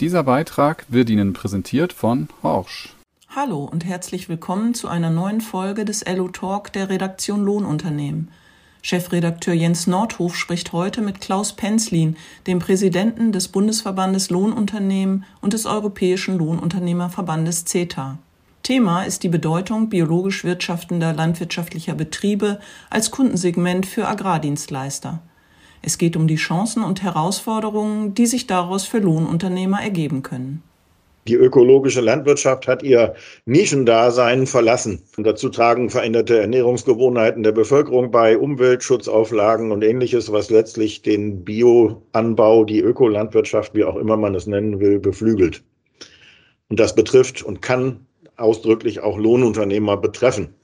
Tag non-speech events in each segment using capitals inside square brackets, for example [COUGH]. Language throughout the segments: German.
Dieser Beitrag wird Ihnen präsentiert von Horsch. Hallo und herzlich willkommen zu einer neuen Folge des LO Talk der Redaktion Lohnunternehmen. Chefredakteur Jens Nordhof spricht heute mit Klaus Penzlin, dem Präsidenten des Bundesverbandes Lohnunternehmen und des Europäischen Lohnunternehmerverbandes CETA. Thema ist die Bedeutung biologisch wirtschaftender landwirtschaftlicher Betriebe als Kundensegment für Agrardienstleister. Es geht um die Chancen und Herausforderungen, die sich daraus für Lohnunternehmer ergeben können. Die ökologische Landwirtschaft hat ihr Nischendasein verlassen. Und dazu tragen veränderte Ernährungsgewohnheiten der Bevölkerung bei, Umweltschutzauflagen und ähnliches, was letztlich den Bioanbau, die Ökolandwirtschaft, wie auch immer man es nennen will, beflügelt. Und das betrifft und kann ausdrücklich auch Lohnunternehmer betreffen.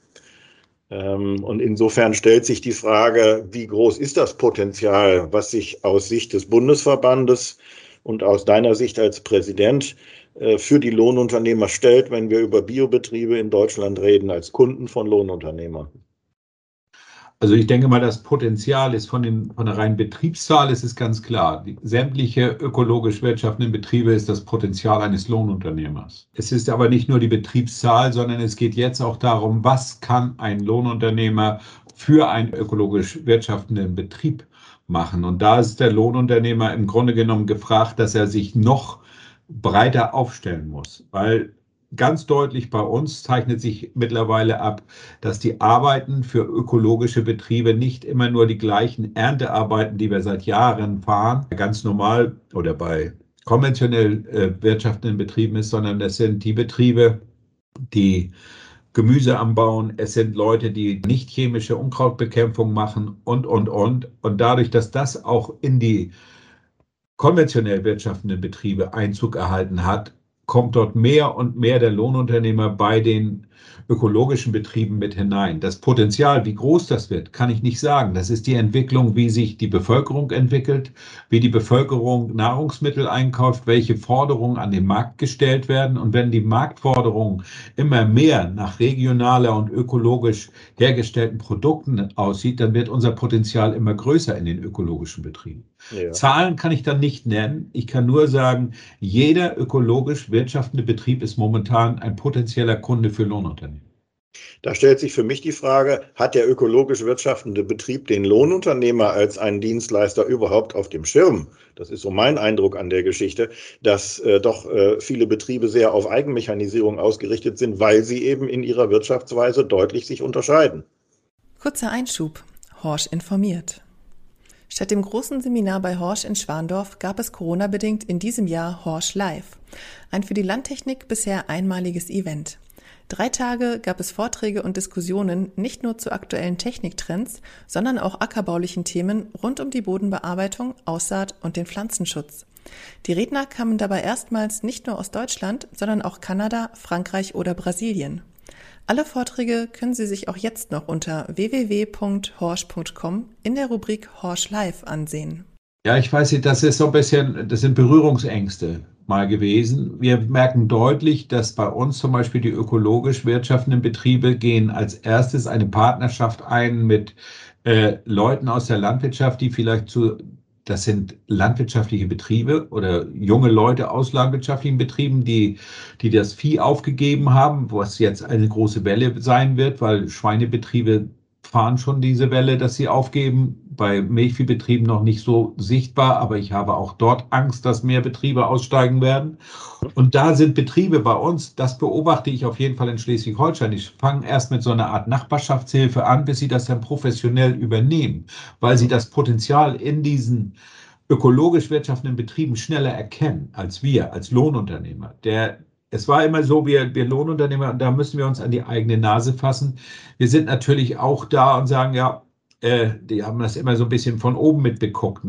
Ähm, und insofern stellt sich die Frage, wie groß ist das Potenzial, was sich aus Sicht des Bundesverbandes und aus deiner Sicht als Präsident äh, für die Lohnunternehmer stellt, wenn wir über Biobetriebe in Deutschland reden, als Kunden von Lohnunternehmern? Also ich denke mal, das Potenzial ist von, den, von der reinen Betriebszahl, ist ganz klar. Die, sämtliche ökologisch wirtschaftenden Betriebe ist das Potenzial eines Lohnunternehmers. Es ist aber nicht nur die Betriebszahl, sondern es geht jetzt auch darum, was kann ein Lohnunternehmer für einen ökologisch wirtschaftenden Betrieb machen. Und da ist der Lohnunternehmer im Grunde genommen gefragt, dass er sich noch breiter aufstellen muss, weil ganz deutlich bei uns zeichnet sich mittlerweile ab, dass die Arbeiten für ökologische Betriebe nicht immer nur die gleichen Erntearbeiten, die wir seit Jahren fahren, ganz normal oder bei konventionell äh, wirtschaftenden Betrieben ist, sondern das sind die Betriebe, die Gemüse anbauen, es sind Leute, die nicht chemische Unkrautbekämpfung machen und, und, und. Und dadurch, dass das auch in die konventionell wirtschaftenden Betriebe Einzug erhalten hat, kommt dort mehr und mehr der Lohnunternehmer bei den ökologischen Betrieben mit hinein. Das Potenzial, wie groß das wird, kann ich nicht sagen. Das ist die Entwicklung, wie sich die Bevölkerung entwickelt, wie die Bevölkerung Nahrungsmittel einkauft, welche Forderungen an den Markt gestellt werden. Und wenn die Marktforderung immer mehr nach regionaler und ökologisch hergestellten Produkten aussieht, dann wird unser Potenzial immer größer in den ökologischen Betrieben. Ja. Zahlen kann ich dann nicht nennen. Ich kann nur sagen, jeder ökologisch wirtschaftende Betrieb ist momentan ein potenzieller Kunde für Lohnunternehmen. Da stellt sich für mich die Frage, hat der ökologisch wirtschaftende Betrieb den Lohnunternehmer als einen Dienstleister überhaupt auf dem Schirm? Das ist so mein Eindruck an der Geschichte, dass äh, doch äh, viele Betriebe sehr auf Eigenmechanisierung ausgerichtet sind, weil sie eben in ihrer Wirtschaftsweise deutlich sich unterscheiden. Kurzer Einschub. Horsch informiert. Statt dem großen Seminar bei Horsch in Schwandorf gab es Corona-bedingt in diesem Jahr Horsch Live. Ein für die Landtechnik bisher einmaliges Event. Drei Tage gab es Vorträge und Diskussionen nicht nur zu aktuellen Techniktrends, sondern auch ackerbaulichen Themen rund um die Bodenbearbeitung, Aussaat und den Pflanzenschutz. Die Redner kamen dabei erstmals nicht nur aus Deutschland, sondern auch Kanada, Frankreich oder Brasilien. Alle Vorträge können Sie sich auch jetzt noch unter www.horsch.com in der Rubrik Horsch Live ansehen. Ja, ich weiß nicht, das ist so ein bisschen, das sind Berührungsängste mal gewesen. Wir merken deutlich, dass bei uns zum Beispiel die ökologisch wirtschaftenden Betriebe gehen als erstes eine Partnerschaft ein mit äh, Leuten aus der Landwirtschaft, die vielleicht zu, das sind landwirtschaftliche Betriebe oder junge Leute aus landwirtschaftlichen Betrieben, die, die das Vieh aufgegeben haben, was jetzt eine große Welle sein wird, weil Schweinebetriebe fahren schon diese Welle, dass sie aufgeben. Bei Milchviehbetrieben noch nicht so sichtbar, aber ich habe auch dort Angst, dass mehr Betriebe aussteigen werden. Und da sind Betriebe bei uns, das beobachte ich auf jeden Fall in Schleswig-Holstein. Die fangen erst mit so einer Art Nachbarschaftshilfe an, bis sie das dann professionell übernehmen, weil sie das Potenzial in diesen ökologisch wirtschaftenden Betrieben schneller erkennen als wir, als Lohnunternehmer. Der, es war immer so, wir, wir Lohnunternehmer, da müssen wir uns an die eigene Nase fassen. Wir sind natürlich auch da und sagen, ja, äh, die haben das immer so ein bisschen von oben mitbeguckt.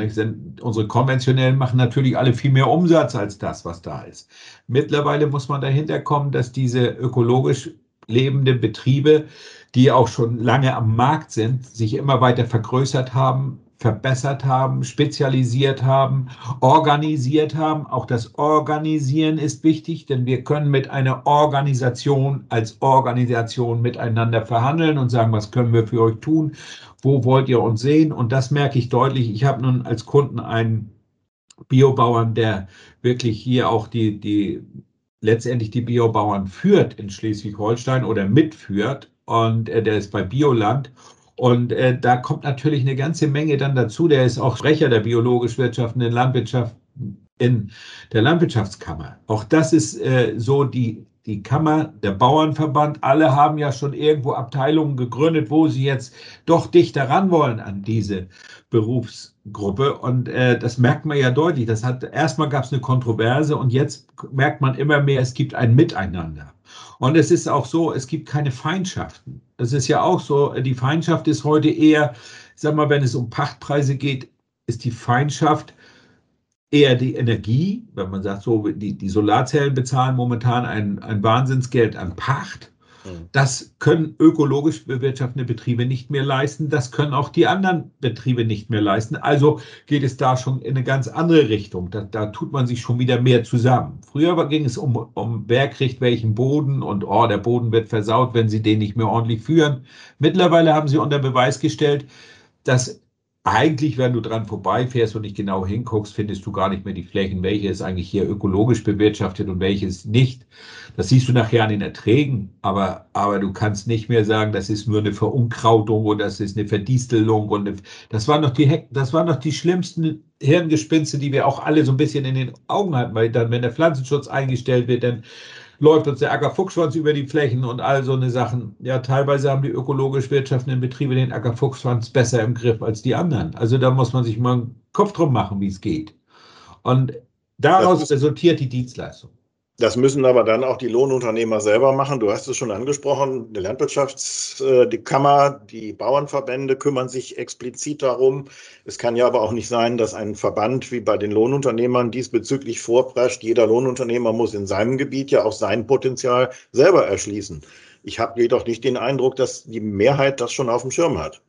Unsere konventionellen machen natürlich alle viel mehr Umsatz als das, was da ist. Mittlerweile muss man dahinter kommen, dass diese ökologisch lebenden Betriebe, die auch schon lange am Markt sind, sich immer weiter vergrößert haben, verbessert haben, spezialisiert haben, organisiert haben. Auch das Organisieren ist wichtig, denn wir können mit einer Organisation als Organisation miteinander verhandeln und sagen, was können wir für euch tun, wo wollt ihr uns sehen. Und das merke ich deutlich. Ich habe nun als Kunden einen Biobauern, der wirklich hier auch die, die letztendlich die Biobauern führt in Schleswig-Holstein oder mitführt. Und äh, der ist bei Bioland. Und äh, da kommt natürlich eine ganze Menge dann dazu. Der ist auch Sprecher der biologisch wirtschaftenden Landwirtschaft in der Landwirtschaftskammer. Auch das ist äh, so die, die Kammer, der Bauernverband. Alle haben ja schon irgendwo Abteilungen gegründet, wo sie jetzt doch dichter ran wollen an diese Berufsgruppe. Und äh, das merkt man ja deutlich. Das hat erstmal gab es eine Kontroverse und jetzt merkt man immer mehr, es gibt ein Miteinander. Und es ist auch so, es gibt keine Feindschaften. Das ist ja auch so, die Feindschaft ist heute eher, sag mal, wenn es um Pachtpreise geht, ist die Feindschaft eher die Energie, wenn man sagt, so, die, die Solarzellen bezahlen momentan ein, ein Wahnsinnsgeld an Pacht. Mhm. Das können ökologisch bewirtschaftende Betriebe nicht mehr leisten. Das können auch die anderen Betriebe nicht mehr leisten. Also geht es da schon in eine ganz andere Richtung. Da, da tut man sich schon wieder mehr zusammen. Früher ging es um, um wer kriegt welchen Boden und oh, der Boden wird versaut, wenn sie den nicht mehr ordentlich führen. Mittlerweile haben sie unter Beweis gestellt, dass eigentlich, wenn du dran vorbeifährst und nicht genau hinguckst, findest du gar nicht mehr die Flächen, welche ist eigentlich hier ökologisch bewirtschaftet und welches nicht. Das siehst du nachher an den Erträgen, aber, aber du kannst nicht mehr sagen, das ist nur eine Verunkrautung oder das ist eine Verdistelung und eine, das waren noch die das waren noch die schlimmsten Hirngespinste, die wir auch alle so ein bisschen in den Augen hatten, weil dann, wenn der Pflanzenschutz eingestellt wird, dann läuft uns der Ackerfuchsschwanz über die Flächen und all so eine Sachen. Ja, teilweise haben die ökologisch wirtschaftenden Betriebe den Ackerfuchsschwanz besser im Griff als die anderen. Also da muss man sich mal einen Kopf drum machen, wie es geht. Und daraus resultiert die Dienstleistung. Das müssen aber dann auch die Lohnunternehmer selber machen. Du hast es schon angesprochen, die Landwirtschafts-, äh, die Bauernverbände kümmern sich explizit darum. Es kann ja aber auch nicht sein, dass ein Verband wie bei den Lohnunternehmern diesbezüglich vorprescht. Jeder Lohnunternehmer muss in seinem Gebiet ja auch sein Potenzial selber erschließen. Ich habe jedoch nicht den Eindruck, dass die Mehrheit das schon auf dem Schirm hat.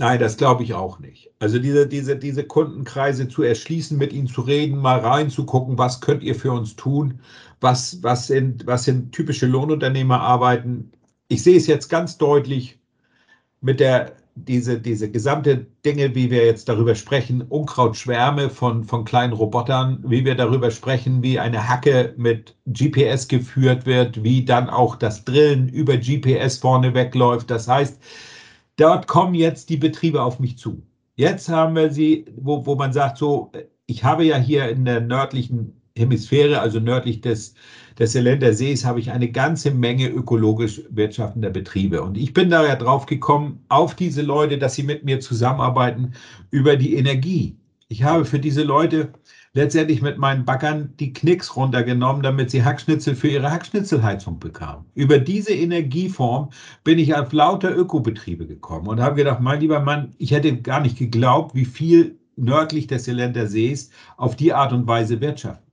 Nein, das glaube ich auch nicht. Also diese, diese, diese Kundenkreise zu erschließen, mit ihnen zu reden, mal reinzugucken, was könnt ihr für uns tun, was, was, sind, was sind typische Lohnunternehmer arbeiten. Ich sehe es jetzt ganz deutlich mit der, diese, diese gesamte Dinge, wie wir jetzt darüber sprechen, Unkrautschwärme von, von kleinen Robotern, wie wir darüber sprechen, wie eine Hacke mit GPS geführt wird, wie dann auch das Drillen über GPS vorne wegläuft. Das heißt, dort kommen jetzt die Betriebe auf mich zu. Jetzt haben wir sie, wo, wo man sagt, so, ich habe ja hier in der nördlichen Hemisphäre, also nördlich des, des Seeländer Sees, habe ich eine ganze Menge ökologisch wirtschaftender Betriebe. Und ich bin da ja drauf gekommen, auf diese Leute, dass sie mit mir zusammenarbeiten über die Energie. Ich habe für diese Leute letztendlich mit meinen Backern die Knicks runtergenommen, damit sie Hackschnitzel für ihre Hackschnitzelheizung bekamen. Über diese Energieform bin ich auf lauter Ökobetriebe gekommen und habe gedacht, mein lieber Mann, ich hätte gar nicht geglaubt, wie viel nördlich des Seeländer Sees auf die Art und Weise wirtschaften.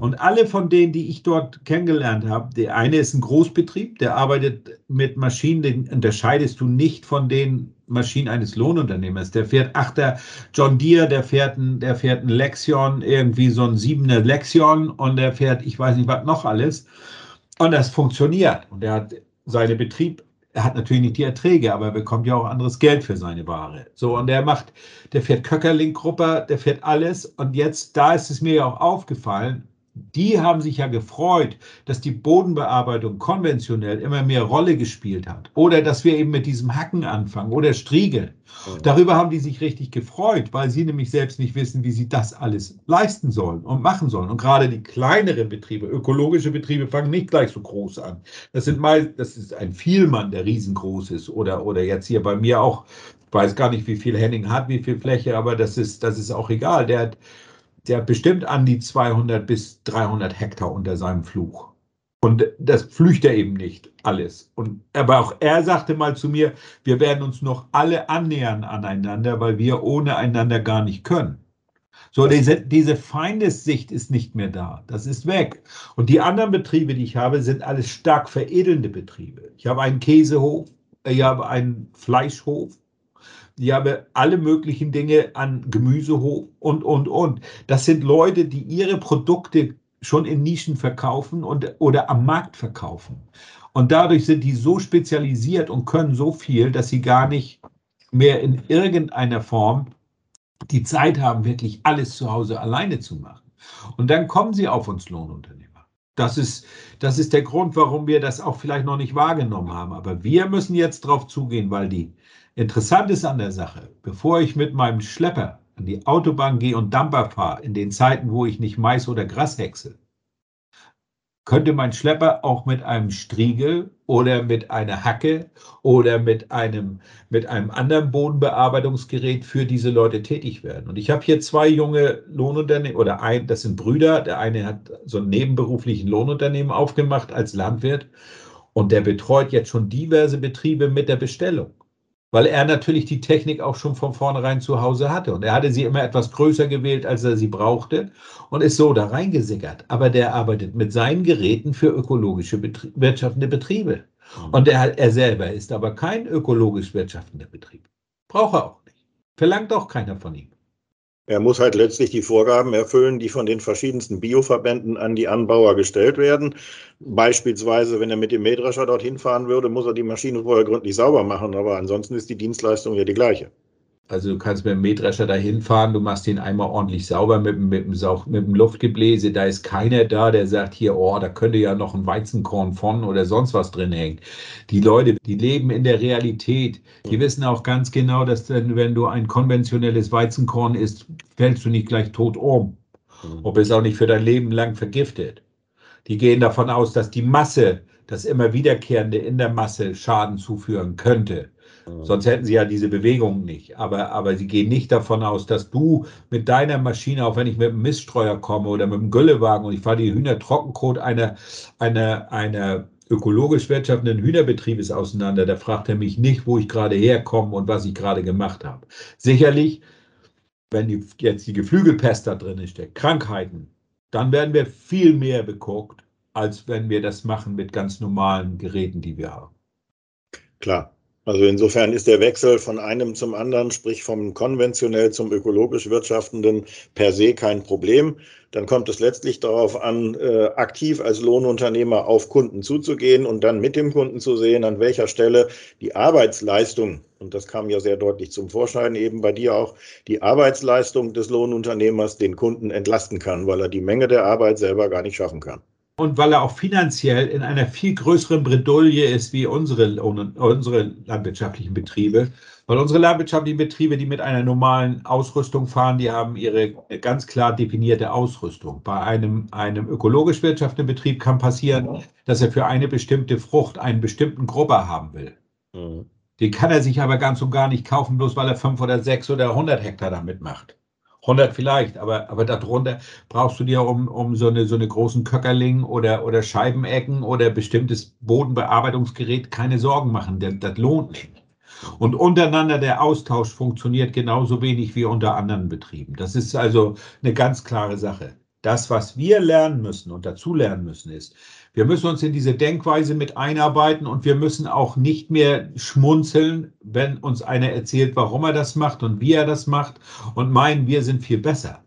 Und alle von denen, die ich dort kennengelernt habe, der eine ist ein Großbetrieb, der arbeitet mit Maschinen, den unterscheidest du nicht von den Maschinen eines Lohnunternehmers. Der fährt Achter John Deere, der fährt ein, der fährt ein Lexion, irgendwie so ein siebener Lexion und der fährt, ich weiß nicht was noch alles. Und das funktioniert. Und er hat seine Betrieb, er hat natürlich nicht die Erträge, aber er bekommt ja auch anderes Geld für seine Ware. So, und der macht, der fährt Köckerling-Gruppe, der fährt alles. Und jetzt, da ist es mir ja auch aufgefallen, die haben sich ja gefreut, dass die Bodenbearbeitung konventionell immer mehr Rolle gespielt hat. Oder dass wir eben mit diesem Hacken anfangen oder Striegeln. Darüber haben die sich richtig gefreut, weil sie nämlich selbst nicht wissen, wie sie das alles leisten sollen und machen sollen. Und gerade die kleineren Betriebe, ökologische Betriebe, fangen nicht gleich so groß an. Das sind mal, das ist ein Vielmann, der riesengroß ist. Oder, oder jetzt hier bei mir auch, ich weiß gar nicht, wie viel Henning hat, wie viel Fläche, aber das ist, das ist auch egal. Der hat der bestimmt an die 200 bis 300 Hektar unter seinem Fluch. Und das pflügt er eben nicht alles. Und, aber auch er sagte mal zu mir, wir werden uns noch alle annähern aneinander, weil wir ohne einander gar nicht können. So, diese, diese Feindessicht ist nicht mehr da. Das ist weg. Und die anderen Betriebe, die ich habe, sind alles stark veredelnde Betriebe. Ich habe einen Käsehof, ich habe einen Fleischhof, ich habe alle möglichen Dinge an Gemüsehof und, und, und. Das sind Leute, die ihre Produkte schon in Nischen verkaufen und, oder am Markt verkaufen. Und dadurch sind die so spezialisiert und können so viel, dass sie gar nicht mehr in irgendeiner Form die Zeit haben, wirklich alles zu Hause alleine zu machen. Und dann kommen sie auf uns Lohnunternehmer. Das ist, das ist der Grund, warum wir das auch vielleicht noch nicht wahrgenommen haben. Aber wir müssen jetzt darauf zugehen, weil die interessant ist an der Sache, bevor ich mit meinem Schlepper an die Autobahn gehe und Dampfer fahre, in den Zeiten, wo ich nicht Mais oder Gras häcksel, könnte mein Schlepper auch mit einem Striegel oder mit einer Hacke oder mit einem, mit einem anderen Bodenbearbeitungsgerät für diese Leute tätig werden. Und ich habe hier zwei junge Lohnunternehmen oder ein, das sind Brüder. Der eine hat so einen nebenberuflichen Lohnunternehmen aufgemacht als Landwirt und der betreut jetzt schon diverse Betriebe mit der Bestellung weil er natürlich die Technik auch schon von vornherein zu Hause hatte. Und er hatte sie immer etwas größer gewählt, als er sie brauchte und ist so da reingesickert. Aber der arbeitet mit seinen Geräten für ökologische Betrie wirtschaftende Betriebe. Mhm. Und er, er selber ist aber kein ökologisch wirtschaftender Betrieb. Braucht er auch nicht. Verlangt auch keiner von ihm. Er muss halt letztlich die Vorgaben erfüllen, die von den verschiedensten Bioverbänden an die Anbauer gestellt werden. Beispielsweise, wenn er mit dem Mähdrescher dorthin fahren würde, muss er die Maschine vorher gründlich sauber machen, aber ansonsten ist die Dienstleistung ja die gleiche. Also du kannst mit dem Mähdrescher dahin fahren, du machst den einmal ordentlich sauber mit, mit, mit, mit dem Luftgebläse. Da ist keiner da, der sagt hier, oh, da könnte ja noch ein Weizenkorn von oder sonst was drin hängen. Die Leute, die leben in der Realität. Die wissen auch ganz genau, dass wenn, du ein konventionelles Weizenkorn isst, fällst du nicht gleich tot um. Mhm. Ob es auch nicht für dein Leben lang vergiftet. Die gehen davon aus, dass die Masse, das immer wiederkehrende in der Masse Schaden zuführen könnte. Mhm. Sonst hätten sie ja diese Bewegung nicht. Aber, aber sie gehen nicht davon aus, dass du mit deiner Maschine, auch wenn ich mit einem Miststreuer komme oder mit einem Güllewagen und ich fahre die Hühner Trockenkot einer, einer, einer ökologisch wirtschaftenden Hühnerbetriebes auseinander, da fragt er mich nicht, wo ich gerade herkomme und was ich gerade gemacht habe. Sicherlich, wenn die, jetzt die Geflügelpest da drin steckt, Krankheiten, dann werden wir viel mehr beguckt, als wenn wir das machen mit ganz normalen Geräten, die wir haben. Klar. Also insofern ist der Wechsel von einem zum anderen, sprich vom konventionell zum ökologisch wirtschaftenden, per se kein Problem. Dann kommt es letztlich darauf an, äh, aktiv als Lohnunternehmer auf Kunden zuzugehen und dann mit dem Kunden zu sehen, an welcher Stelle die Arbeitsleistung, und das kam ja sehr deutlich zum Vorschein, eben bei dir auch, die Arbeitsleistung des Lohnunternehmers den Kunden entlasten kann, weil er die Menge der Arbeit selber gar nicht schaffen kann und weil er auch finanziell in einer viel größeren Bredouille ist wie unsere, unsere landwirtschaftlichen Betriebe. Weil unsere landwirtschaftlichen Betriebe, die mit einer normalen Ausrüstung fahren, die haben ihre ganz klar definierte Ausrüstung. Bei einem, einem ökologisch wirtschaftenden Betrieb kann passieren, dass er für eine bestimmte Frucht einen bestimmten Grubber haben will. Mhm. Den kann er sich aber ganz und gar nicht kaufen, bloß weil er fünf oder sechs oder 100 Hektar damit macht. 100 vielleicht, aber, aber darunter brauchst du dir um, um so, eine, so eine großen Köckerling oder, oder Scheibenecken oder bestimmtes Bodenbearbeitungsgerät keine Sorgen machen. Das, das lohnt nicht. Und untereinander der Austausch funktioniert genauso wenig wie unter anderen Betrieben. Das ist also eine ganz klare Sache. Das, was wir lernen müssen und dazu lernen müssen, ist, wir müssen uns in diese Denkweise mit einarbeiten und wir müssen auch nicht mehr schmunzeln, wenn uns einer erzählt, warum er das macht und wie er das macht und meinen, wir sind viel besser.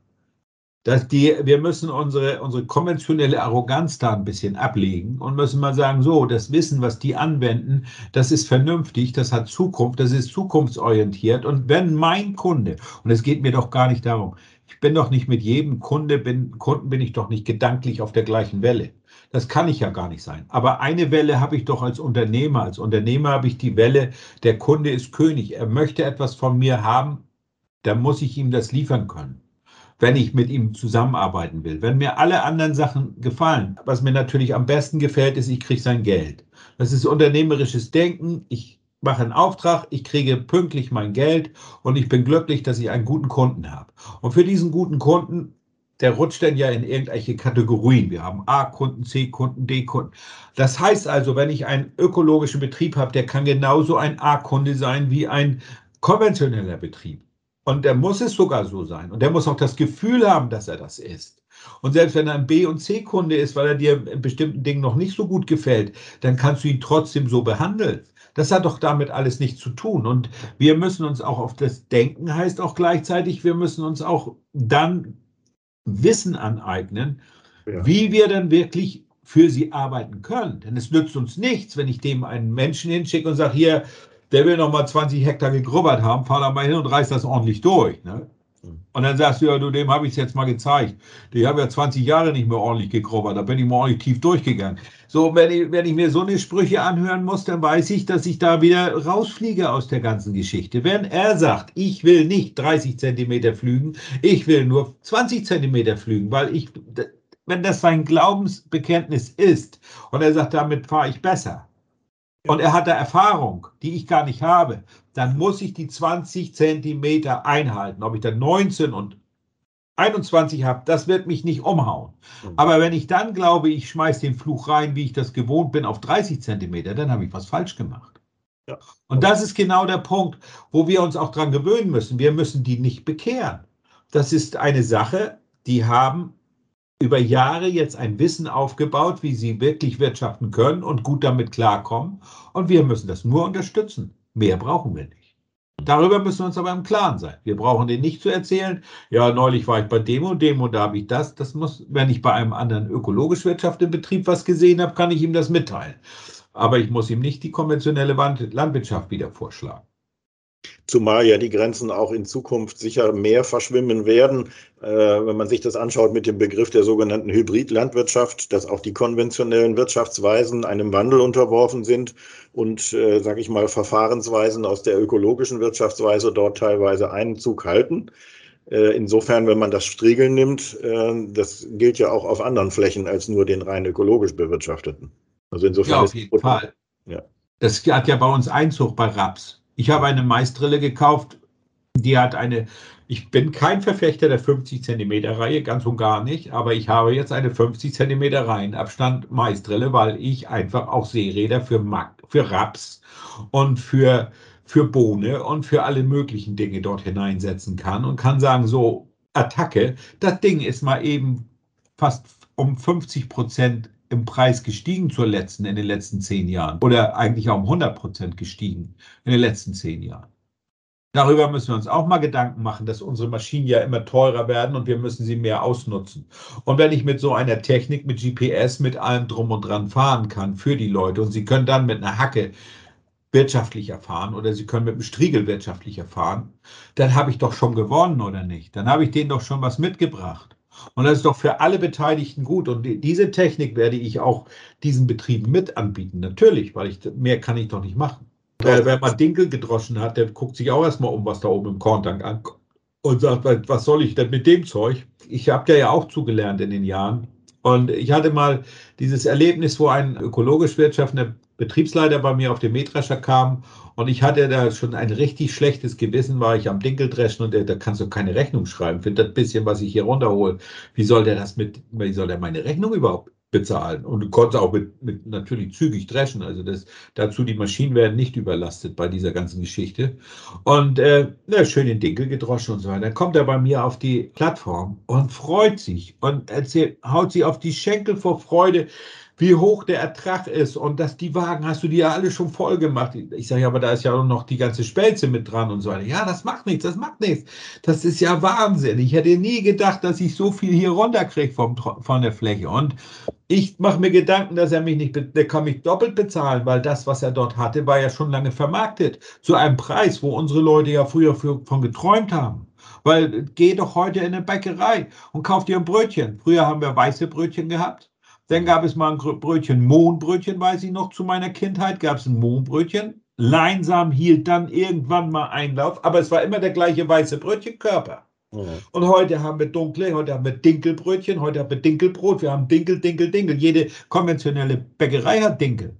Dass die, wir müssen unsere, unsere konventionelle Arroganz da ein bisschen ablegen und müssen mal sagen, so, das Wissen, was die anwenden, das ist vernünftig, das hat Zukunft, das ist zukunftsorientiert. Und wenn mein Kunde, und es geht mir doch gar nicht darum, ich bin doch nicht mit jedem Kunde, bin, Kunden bin ich doch nicht gedanklich auf der gleichen Welle. Das kann ich ja gar nicht sein. Aber eine Welle habe ich doch als Unternehmer. Als Unternehmer habe ich die Welle, der Kunde ist König. Er möchte etwas von mir haben, dann muss ich ihm das liefern können, wenn ich mit ihm zusammenarbeiten will. Wenn mir alle anderen Sachen gefallen, was mir natürlich am besten gefällt, ist, ich kriege sein Geld. Das ist unternehmerisches Denken. Ich mache einen Auftrag, ich kriege pünktlich mein Geld und ich bin glücklich, dass ich einen guten Kunden habe. Und für diesen guten Kunden der rutscht dann ja in irgendwelche Kategorien. Wir haben A-Kunden, C-Kunden, D-Kunden. Das heißt also, wenn ich einen ökologischen Betrieb habe, der kann genauso ein A-Kunde sein wie ein konventioneller Betrieb. Und der muss es sogar so sein. Und der muss auch das Gefühl haben, dass er das ist. Und selbst wenn er ein B- und C-Kunde ist, weil er dir in bestimmten Dingen noch nicht so gut gefällt, dann kannst du ihn trotzdem so behandeln. Das hat doch damit alles nichts zu tun. Und wir müssen uns auch auf das Denken, heißt auch gleichzeitig, wir müssen uns auch dann Wissen aneignen, ja. wie wir dann wirklich für sie arbeiten können. Denn es nützt uns nichts, wenn ich dem einen Menschen hinschicke und sage, hier, der will noch mal 20 Hektar gegrubbert haben, fahr da mal hin und reiß das ordentlich durch. Ne? Und dann sagst du, ja, du, dem habe ich es jetzt mal gezeigt. Die haben ja 20 Jahre nicht mehr ordentlich gekrubbert, da bin ich mal ordentlich tief durchgegangen. So, wenn ich, wenn ich mir so eine Sprüche anhören muss, dann weiß ich, dass ich da wieder rausfliege aus der ganzen Geschichte. Wenn er sagt, ich will nicht 30 Zentimeter flügen, ich will nur 20 Zentimeter flügen, weil ich, wenn das sein Glaubensbekenntnis ist und er sagt, damit fahre ich besser, und er hat da Erfahrung, die ich gar nicht habe, dann muss ich die 20 Zentimeter einhalten. Ob ich dann 19 und 21 habe, das wird mich nicht umhauen. Mhm. Aber wenn ich dann glaube, ich schmeiße den Fluch rein, wie ich das gewohnt bin, auf 30 Zentimeter, dann habe ich was falsch gemacht. Ja. Und das ist genau der Punkt, wo wir uns auch dran gewöhnen müssen. Wir müssen die nicht bekehren. Das ist eine Sache, die haben über Jahre jetzt ein Wissen aufgebaut, wie sie wirklich wirtschaften können und gut damit klarkommen. Und wir müssen das nur unterstützen. Mehr brauchen wir nicht. Darüber müssen wir uns aber im Klaren sein. Wir brauchen denen nicht zu erzählen, ja, neulich war ich bei dem und dem und da habe ich das. Das muss, wenn ich bei einem anderen ökologisch wirtschaftenden Betrieb was gesehen habe, kann ich ihm das mitteilen. Aber ich muss ihm nicht die konventionelle Landwirtschaft wieder vorschlagen. Zumal ja die Grenzen auch in Zukunft sicher mehr verschwimmen werden, äh, wenn man sich das anschaut mit dem Begriff der sogenannten Hybridlandwirtschaft, dass auch die konventionellen Wirtschaftsweisen einem Wandel unterworfen sind und, äh, sage ich mal, Verfahrensweisen aus der ökologischen Wirtschaftsweise dort teilweise Einzug halten. Äh, insofern, wenn man das Striegeln nimmt, äh, das gilt ja auch auf anderen Flächen als nur den rein ökologisch bewirtschafteten. Also insofern. Ja, auf jeden Fall. Ja. Das hat ja bei uns Einzug bei Raps. Ich habe eine Maisdrille gekauft, die hat eine, ich bin kein Verfechter der 50 Zentimeter Reihe, ganz und gar nicht, aber ich habe jetzt eine 50 Zentimeter Reihenabstand Maisdrille, weil ich einfach auch Seeräder für, für Raps und für, für Bohne und für alle möglichen Dinge dort hineinsetzen kann und kann sagen, so, Attacke, das Ding ist mal eben fast um 50 Prozent im Preis gestiegen zur letzten, in den letzten zehn Jahren. Oder eigentlich auch um 100 Prozent gestiegen in den letzten zehn Jahren. Darüber müssen wir uns auch mal Gedanken machen, dass unsere Maschinen ja immer teurer werden und wir müssen sie mehr ausnutzen. Und wenn ich mit so einer Technik, mit GPS, mit allem drum und dran fahren kann für die Leute und sie können dann mit einer Hacke wirtschaftlicher fahren oder sie können mit einem Striegel wirtschaftlicher fahren, dann habe ich doch schon gewonnen oder nicht? Dann habe ich denen doch schon was mitgebracht. Und das ist doch für alle Beteiligten gut. Und diese Technik werde ich auch diesen Betrieben mit anbieten. Natürlich, weil ich mehr kann ich doch nicht machen. Äh, wer mal Dinkel gedroschen hat, der guckt sich auch erstmal um, was da oben im Korntank ankommt und sagt, was soll ich denn mit dem Zeug? Ich habe ja auch zugelernt in den Jahren. Und ich hatte mal dieses Erlebnis, wo ein ökologisch wirtschaftender Betriebsleiter bei mir auf den Mähdrescher kam und ich hatte da schon ein richtig schlechtes Gewissen, war ich am Dinkeldreschen und der, da kannst du keine Rechnung schreiben für das bisschen, was ich hier runterhole. Wie soll der das mit, wie soll der meine Rechnung überhaupt bezahlen? Und du konntest auch mit, mit natürlich zügig dreschen. Also das, dazu die Maschinen werden nicht überlastet bei dieser ganzen Geschichte. Und äh, na, schön den Dinkel gedroschen und so weiter. Dann kommt er bei mir auf die Plattform und freut sich und erzählt, haut sie auf die Schenkel vor Freude wie hoch der Ertrag ist und dass die Wagen hast du die ja alle schon voll gemacht. Ich sage ja, aber da ist ja auch noch die ganze Spelze mit dran und so weiter. Ja, das macht nichts, das macht nichts. Das ist ja Wahnsinn. Ich hätte nie gedacht, dass ich so viel hier runterkriege vom, von der Fläche. Und ich mache mir Gedanken, dass er mich nicht, der kann mich doppelt bezahlen, weil das, was er dort hatte, war ja schon lange vermarktet. Zu einem Preis, wo unsere Leute ja früher für, von geträumt haben. Weil geh doch heute in eine Bäckerei und kauf dir ein Brötchen. Früher haben wir weiße Brötchen gehabt. Dann gab es mal ein Brötchen, Mohnbrötchen, weiß ich noch, zu meiner Kindheit gab es ein Mohnbrötchen. Leinsam hielt dann irgendwann mal Einlauf, aber es war immer der gleiche weiße Brötchenkörper. Mhm. Und heute haben wir dunkle, heute haben wir Dinkelbrötchen, heute haben wir Dinkelbrot, wir haben Dinkel, Dinkel, Dinkel. Jede konventionelle Bäckerei hat Dinkel.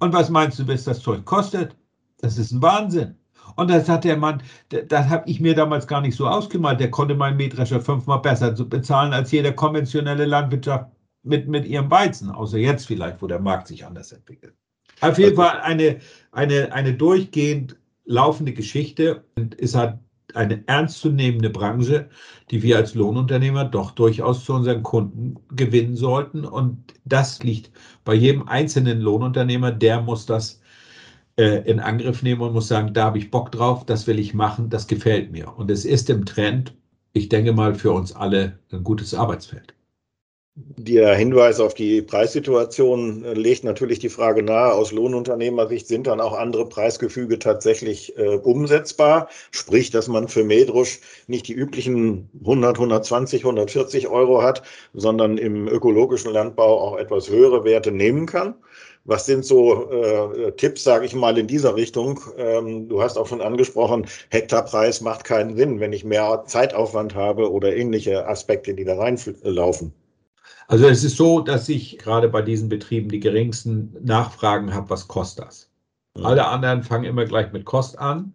Und was meinst du, was das Zeug kostet? Das ist ein Wahnsinn. Und das hat der Mann, das habe ich mir damals gar nicht so ausgemalt. Der konnte meinen Mähdrescher fünfmal besser bezahlen als jeder konventionelle Landwirtschaft mit, mit ihrem Weizen, außer jetzt vielleicht, wo der Markt sich anders entwickelt. Auf jeden Fall eine, eine, eine durchgehend laufende Geschichte und ist halt eine ernstzunehmende Branche, die wir als Lohnunternehmer doch durchaus zu unseren Kunden gewinnen sollten. Und das liegt bei jedem einzelnen Lohnunternehmer, der muss das äh, in Angriff nehmen und muss sagen, da habe ich Bock drauf, das will ich machen, das gefällt mir. Und es ist im Trend, ich denke mal, für uns alle ein gutes Arbeitsfeld. Der Hinweis auf die Preissituation äh, legt natürlich die Frage nahe, aus Lohnunternehmersicht sind dann auch andere Preisgefüge tatsächlich äh, umsetzbar. Sprich, dass man für Medrusch nicht die üblichen 100, 120, 140 Euro hat, sondern im ökologischen Landbau auch etwas höhere Werte nehmen kann. Was sind so äh, Tipps, sage ich mal, in dieser Richtung? Ähm, du hast auch schon angesprochen, Hektarpreis macht keinen Sinn, wenn ich mehr Zeitaufwand habe oder ähnliche Aspekte, die da reinlaufen. Also es ist so, dass ich gerade bei diesen Betrieben die geringsten Nachfragen habe, was kostet das? Mhm. Alle anderen fangen immer gleich mit Kost an.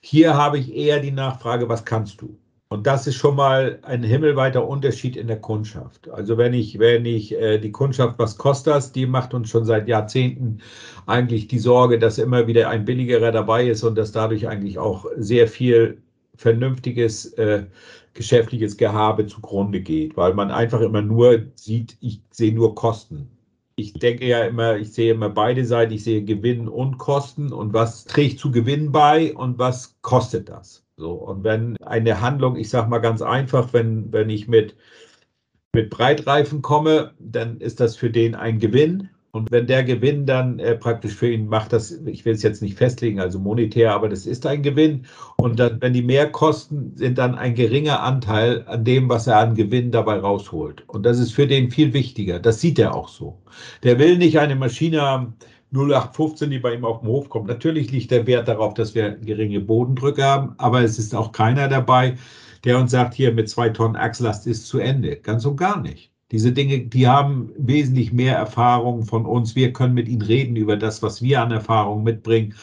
Hier habe ich eher die Nachfrage, was kannst du? Und das ist schon mal ein himmelweiter Unterschied in der Kundschaft. Also wenn ich, wenn ich äh, die Kundschaft, was kostet das, die macht uns schon seit Jahrzehnten eigentlich die Sorge, dass immer wieder ein billigerer dabei ist und dass dadurch eigentlich auch sehr viel vernünftiges äh, geschäftliches Gehabe zugrunde geht, weil man einfach immer nur sieht, ich sehe nur Kosten. Ich denke ja immer, ich sehe immer beide Seiten, ich sehe Gewinn und Kosten und was trägt zu Gewinn bei und was kostet das. So, und wenn eine Handlung, ich sage mal ganz einfach, wenn, wenn ich mit, mit Breitreifen komme, dann ist das für den ein Gewinn. Und wenn der Gewinn dann äh, praktisch für ihn macht, das, ich will es jetzt nicht festlegen, also monetär, aber das ist ein Gewinn. Und dann, wenn die Mehrkosten sind dann ein geringer Anteil an dem, was er an Gewinn dabei rausholt. Und das ist für den viel wichtiger. Das sieht er auch so. Der will nicht eine Maschine haben, 0815, die bei ihm auf den Hof kommt. Natürlich liegt der Wert darauf, dass wir geringe Bodendrücke haben, aber es ist auch keiner dabei, der uns sagt, hier mit zwei Tonnen Achslast ist zu Ende. Ganz und gar nicht. Diese Dinge, die haben wesentlich mehr Erfahrung von uns. Wir können mit ihnen reden über das, was wir an Erfahrung mitbringen.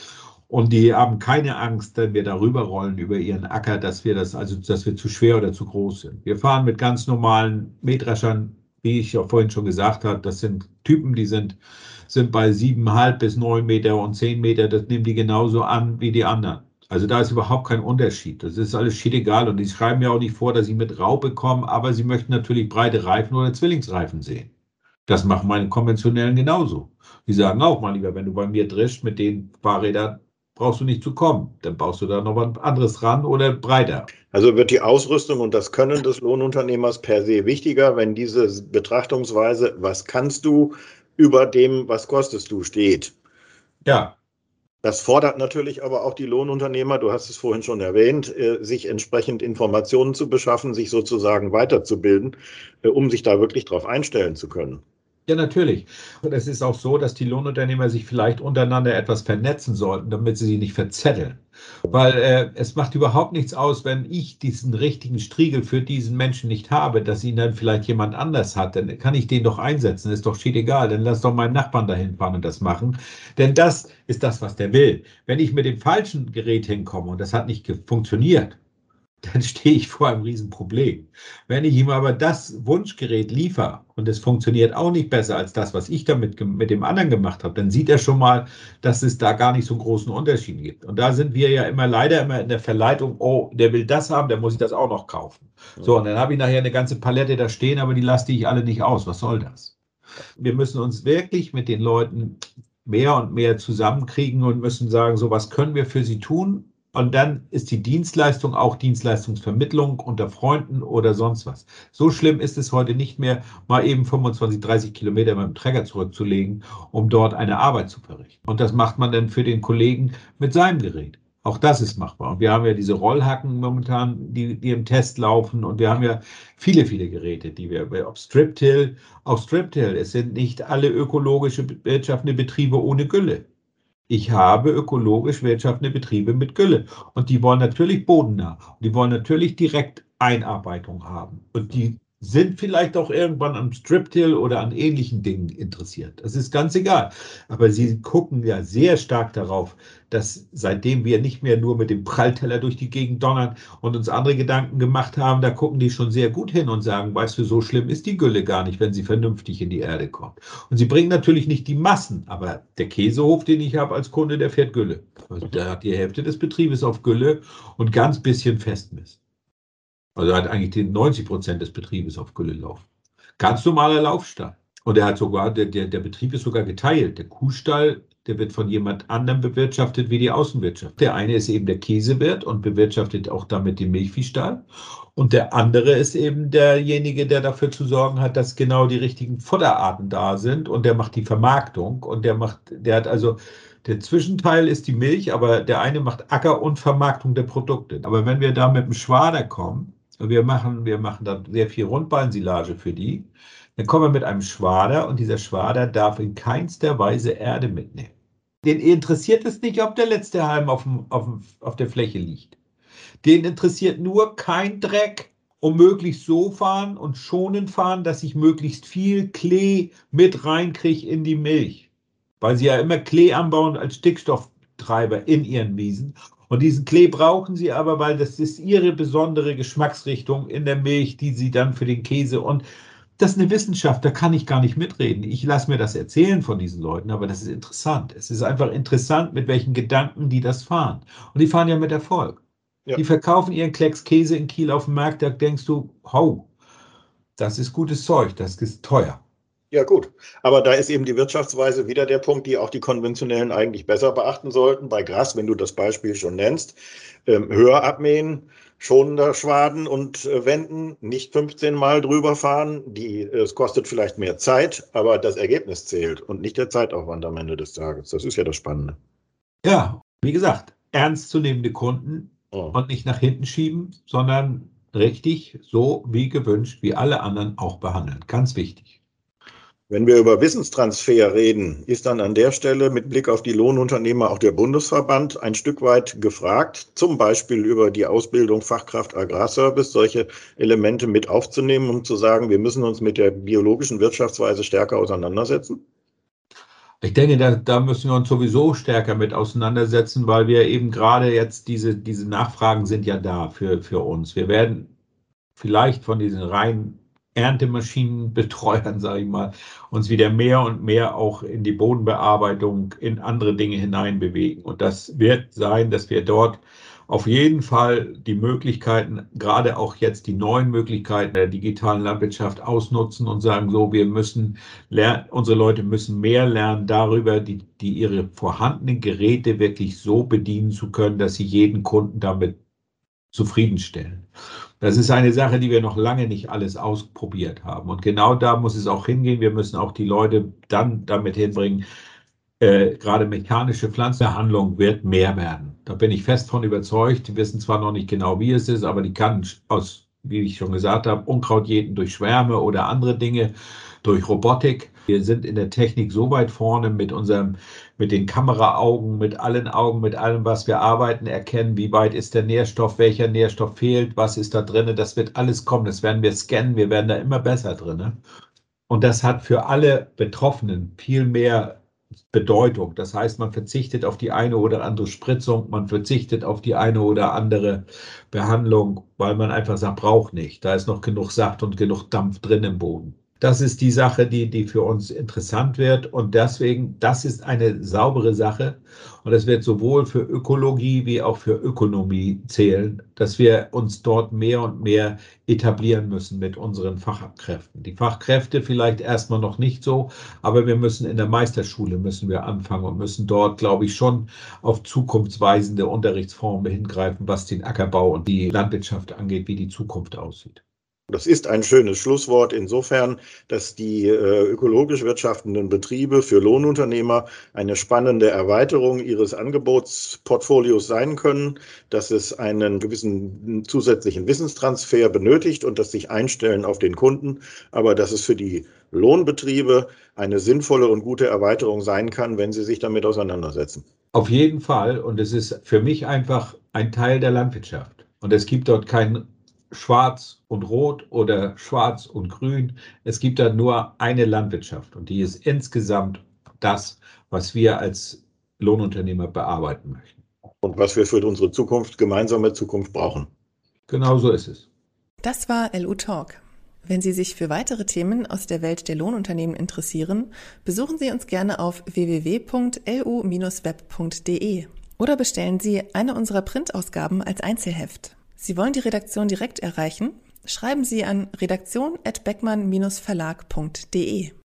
Und die haben keine Angst, wenn wir darüber rollen über ihren Acker, dass wir das, also dass wir zu schwer oder zu groß sind. Wir fahren mit ganz normalen Mähdreschern, wie ich auch vorhin schon gesagt habe. Das sind Typen, die sind, sind bei siebeneinhalb bis neun Meter und zehn Meter. Das nehmen die genauso an wie die anderen. Also da ist überhaupt kein Unterschied. Das ist alles egal. Und die schreiben ja auch nicht vor, dass sie mit Raupe kommen, aber sie möchten natürlich breite Reifen oder Zwillingsreifen sehen. Das machen meine konventionellen genauso. Die sagen auch mal lieber, wenn du bei mir drischst mit den Fahrrädern, brauchst du nicht zu kommen. Dann baust du da noch was anderes ran oder breiter. Also wird die Ausrüstung und das Können des Lohnunternehmers per se wichtiger, wenn diese Betrachtungsweise, was kannst du, über dem, was kostest du, steht. Ja, das fordert natürlich aber auch die Lohnunternehmer, du hast es vorhin schon erwähnt, äh, sich entsprechend Informationen zu beschaffen, sich sozusagen weiterzubilden, äh, um sich da wirklich darauf einstellen zu können. Ja, natürlich. Und es ist auch so, dass die Lohnunternehmer sich vielleicht untereinander etwas vernetzen sollten, damit sie sich nicht verzetteln. Weil äh, es macht überhaupt nichts aus, wenn ich diesen richtigen Striegel für diesen Menschen nicht habe, dass ihn dann vielleicht jemand anders hat. Dann kann ich den doch einsetzen, ist doch egal. Dann lass doch meinen Nachbarn dahin fahren und das machen. Denn das ist das, was der will. Wenn ich mit dem falschen Gerät hinkomme und das hat nicht funktioniert, dann stehe ich vor einem Riesenproblem. Wenn ich ihm aber das Wunschgerät liefere und es funktioniert auch nicht besser als das, was ich damit mit dem anderen gemacht habe, dann sieht er schon mal, dass es da gar nicht so einen großen Unterschied gibt. Und da sind wir ja immer leider immer in der Verleitung, oh, der will das haben, der muss ich das auch noch kaufen. So, und dann habe ich nachher eine ganze Palette da stehen, aber die lasse ich alle nicht aus. Was soll das? Wir müssen uns wirklich mit den Leuten mehr und mehr zusammenkriegen und müssen sagen, so was können wir für sie tun und dann ist die Dienstleistung auch Dienstleistungsvermittlung unter Freunden oder sonst was. So schlimm ist es heute nicht mehr, mal eben 25, 30 Kilometer mit dem Träger zurückzulegen, um dort eine Arbeit zu verrichten. Und das macht man dann für den Kollegen mit seinem Gerät. Auch das ist machbar. Und wir haben ja diese Rollhacken momentan, die, die im Test laufen. Und wir haben ja viele, viele Geräte, die wir, ob Striptill, auch Striptill. Es sind nicht alle ökologische wirtschaftende Betriebe ohne Gülle. Ich habe ökologisch wirtschaftende Betriebe mit Gülle. Und die wollen natürlich bodennah. Die wollen natürlich direkt Einarbeitung haben. Und die sind vielleicht auch irgendwann am Striptill oder an ähnlichen Dingen interessiert. Das ist ganz egal. Aber sie gucken ja sehr stark darauf, dass seitdem wir nicht mehr nur mit dem Prallteller durch die Gegend donnern und uns andere Gedanken gemacht haben, da gucken die schon sehr gut hin und sagen, weißt du, so schlimm ist die Gülle gar nicht, wenn sie vernünftig in die Erde kommt. Und sie bringen natürlich nicht die Massen, aber der Käsehof, den ich habe als Kunde, der fährt Gülle. Also der hat die Hälfte des Betriebes auf Gülle und ganz bisschen Festmist. Also er hat eigentlich die 90 Prozent des Betriebes auf Gülle laufen. Ganz normaler Laufstall. Und er hat sogar, der, der, der Betrieb ist sogar geteilt. Der Kuhstall, Der wird von jemand anderem bewirtschaftet wie die Außenwirtschaft. Der eine ist eben der Käsewirt und bewirtschaftet auch damit den Milchviehstall. Und der andere ist eben derjenige, der dafür zu sorgen hat, dass genau die richtigen Futterarten da sind. Und der macht die Vermarktung. Und der macht, der hat also, der Zwischenteil ist die Milch, aber der eine macht Acker und Vermarktung der Produkte. Aber wenn wir da mit dem Schwader kommen, wir machen, wir machen da sehr viel Rundbeinsilage für die, dann kommen wir mit einem Schwader und dieser Schwader darf in keinster Weise Erde mitnehmen. Den interessiert es nicht, ob der letzte Halm auf, dem, auf, dem, auf der Fläche liegt. Den interessiert nur kein Dreck und möglichst so fahren und schonend fahren, dass ich möglichst viel Klee mit reinkriege in die Milch. Weil sie ja immer Klee anbauen als Stickstofftreiber in ihren Wiesen. Und diesen Klee brauchen sie aber, weil das ist ihre besondere Geschmacksrichtung in der Milch, die sie dann für den Käse und das ist eine Wissenschaft, da kann ich gar nicht mitreden. Ich lasse mir das erzählen von diesen Leuten, aber das ist interessant. Es ist einfach interessant, mit welchen Gedanken die das fahren. Und die fahren ja mit Erfolg. Ja. Die verkaufen ihren Klecks Käse in Kiel auf dem Markt, da denkst du, hau, das ist gutes Zeug, das ist teuer. Ja, gut. Aber da ist eben die Wirtschaftsweise wieder der Punkt, die auch die Konventionellen eigentlich besser beachten sollten. Bei Gras, wenn du das Beispiel schon nennst, ähm, höher abmähen, schonender Schwaden und äh, wenden, nicht 15 Mal drüber fahren. Die, es kostet vielleicht mehr Zeit, aber das Ergebnis zählt und nicht der Zeitaufwand am Ende des Tages. Das ist ja das Spannende. Ja, wie gesagt, ernstzunehmende Kunden oh. und nicht nach hinten schieben, sondern richtig so wie gewünscht, wie alle anderen auch behandeln. Ganz wichtig. Wenn wir über Wissenstransfer reden, ist dann an der Stelle mit Blick auf die Lohnunternehmer auch der Bundesverband ein Stück weit gefragt, zum Beispiel über die Ausbildung Fachkraft Agrarservice, solche Elemente mit aufzunehmen, um zu sagen, wir müssen uns mit der biologischen Wirtschaftsweise stärker auseinandersetzen? Ich denke, da, da müssen wir uns sowieso stärker mit auseinandersetzen, weil wir eben gerade jetzt diese, diese Nachfragen sind ja da für, für uns. Wir werden vielleicht von diesen rein Erntemaschinenbetreuern, [LAUGHS] sage ich mal, uns wieder mehr und mehr auch in die Bodenbearbeitung, in andere Dinge hineinbewegen. Und das wird sein, dass wir dort auf jeden Fall die Möglichkeiten, gerade auch jetzt die neuen Möglichkeiten der digitalen Landwirtschaft ausnutzen und sagen, so, wir müssen lernen, unsere Leute müssen mehr lernen darüber, die, die ihre vorhandenen Geräte wirklich so bedienen zu können, dass sie jeden Kunden damit zufriedenstellen. Das ist eine Sache, die wir noch lange nicht alles ausprobiert haben. Und genau da muss es auch hingehen. Wir müssen auch die Leute dann damit hinbringen, äh, gerade mechanische Pflanzenbehandlung wird mehr werden. Da bin ich fest von überzeugt. Die wissen zwar noch nicht genau, wie es ist, aber die kann aus, wie ich schon gesagt habe, Unkraut jäten durch Schwärme oder andere Dinge, durch Robotik. Wir sind in der Technik so weit vorne mit unserem, mit den Kameraaugen, mit allen Augen, mit allem, was wir arbeiten, erkennen, wie weit ist der Nährstoff, welcher Nährstoff fehlt, was ist da drin. Das wird alles kommen. Das werden wir scannen. Wir werden da immer besser drin. Und das hat für alle Betroffenen viel mehr Bedeutung. Das heißt, man verzichtet auf die eine oder andere Spritzung, man verzichtet auf die eine oder andere Behandlung, weil man einfach sagt, braucht nicht. Da ist noch genug Saft und genug Dampf drin im Boden. Das ist die Sache, die, die für uns interessant wird. Und deswegen, das ist eine saubere Sache. Und es wird sowohl für Ökologie wie auch für Ökonomie zählen, dass wir uns dort mehr und mehr etablieren müssen mit unseren Fachkräften. Die Fachkräfte vielleicht erstmal noch nicht so, aber wir müssen in der Meisterschule müssen wir anfangen und müssen dort, glaube ich, schon auf zukunftsweisende Unterrichtsformen hingreifen, was den Ackerbau und die Landwirtschaft angeht, wie die Zukunft aussieht. Das ist ein schönes Schlusswort insofern, dass die äh, ökologisch wirtschaftenden Betriebe für Lohnunternehmer eine spannende Erweiterung ihres Angebotsportfolios sein können, dass es einen gewissen zusätzlichen Wissenstransfer benötigt und das sich einstellen auf den Kunden, aber dass es für die Lohnbetriebe eine sinnvolle und gute Erweiterung sein kann, wenn sie sich damit auseinandersetzen. Auf jeden Fall. Und es ist für mich einfach ein Teil der Landwirtschaft. Und es gibt dort keinen schwarz und rot oder schwarz und grün. Es gibt da nur eine Landwirtschaft und die ist insgesamt das, was wir als Lohnunternehmer bearbeiten möchten. Und was wir für unsere Zukunft, gemeinsame Zukunft brauchen. Genau so ist es. Das war LU Talk. Wenn Sie sich für weitere Themen aus der Welt der Lohnunternehmen interessieren, besuchen Sie uns gerne auf www.lu-web.de oder bestellen Sie eine unserer Printausgaben als Einzelheft. Sie wollen die Redaktion direkt erreichen? Schreiben Sie an redaktion@beckmann-verlag.de.